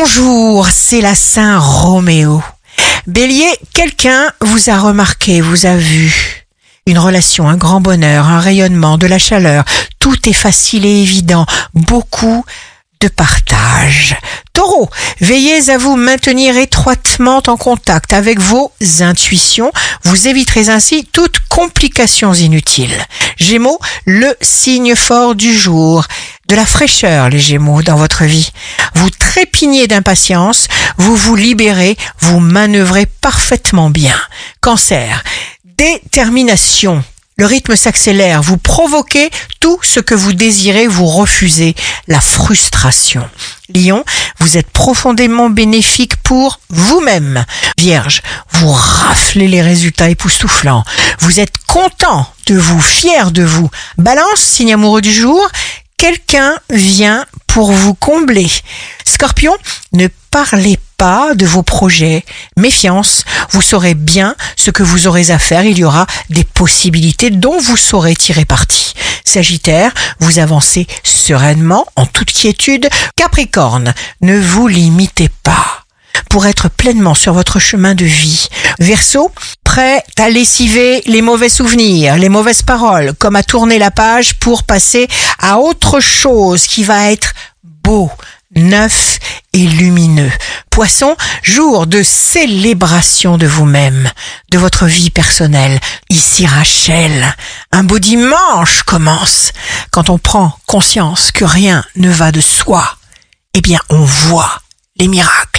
Bonjour, c'est la Saint Roméo. Bélier, quelqu'un vous a remarqué, vous a vu. Une relation, un grand bonheur, un rayonnement, de la chaleur, tout est facile et évident, beaucoup de partage. Taureau, veillez à vous maintenir étroitement en contact avec vos intuitions. Vous éviterez ainsi toute complications inutiles. Gémeaux, le signe fort du jour. De la fraîcheur, les Gémeaux, dans votre vie. Vous trépignez d'impatience, vous vous libérez, vous manœuvrez parfaitement bien. Cancer, détermination. Le rythme s'accélère, vous provoquez tout ce que vous désirez, vous refusez la frustration. Lion, vous êtes profondément bénéfique pour vous-même. Vierge, vous raflez les résultats époustouflants. Vous êtes content de vous, fier de vous. Balance, signe amoureux du jour, quelqu'un vient pour vous combler. Scorpion, ne parlez pas de vos projets. Méfiance, vous saurez bien ce que vous aurez à faire. Il y aura des possibilités dont vous saurez tirer parti. Sagittaire, vous avancez sereinement, en toute quiétude. Capricorne, ne vous limitez pas pour être pleinement sur votre chemin de vie. Verseau, prêt à lessiver les mauvais souvenirs, les mauvaises paroles, comme à tourner la page pour passer à autre chose qui va être beau, neuf et lumineux. Poisson, jour de célébration de vous-même, de votre vie personnelle. Ici Rachel, un beau dimanche commence. Quand on prend conscience que rien ne va de soi, eh bien on voit les miracles.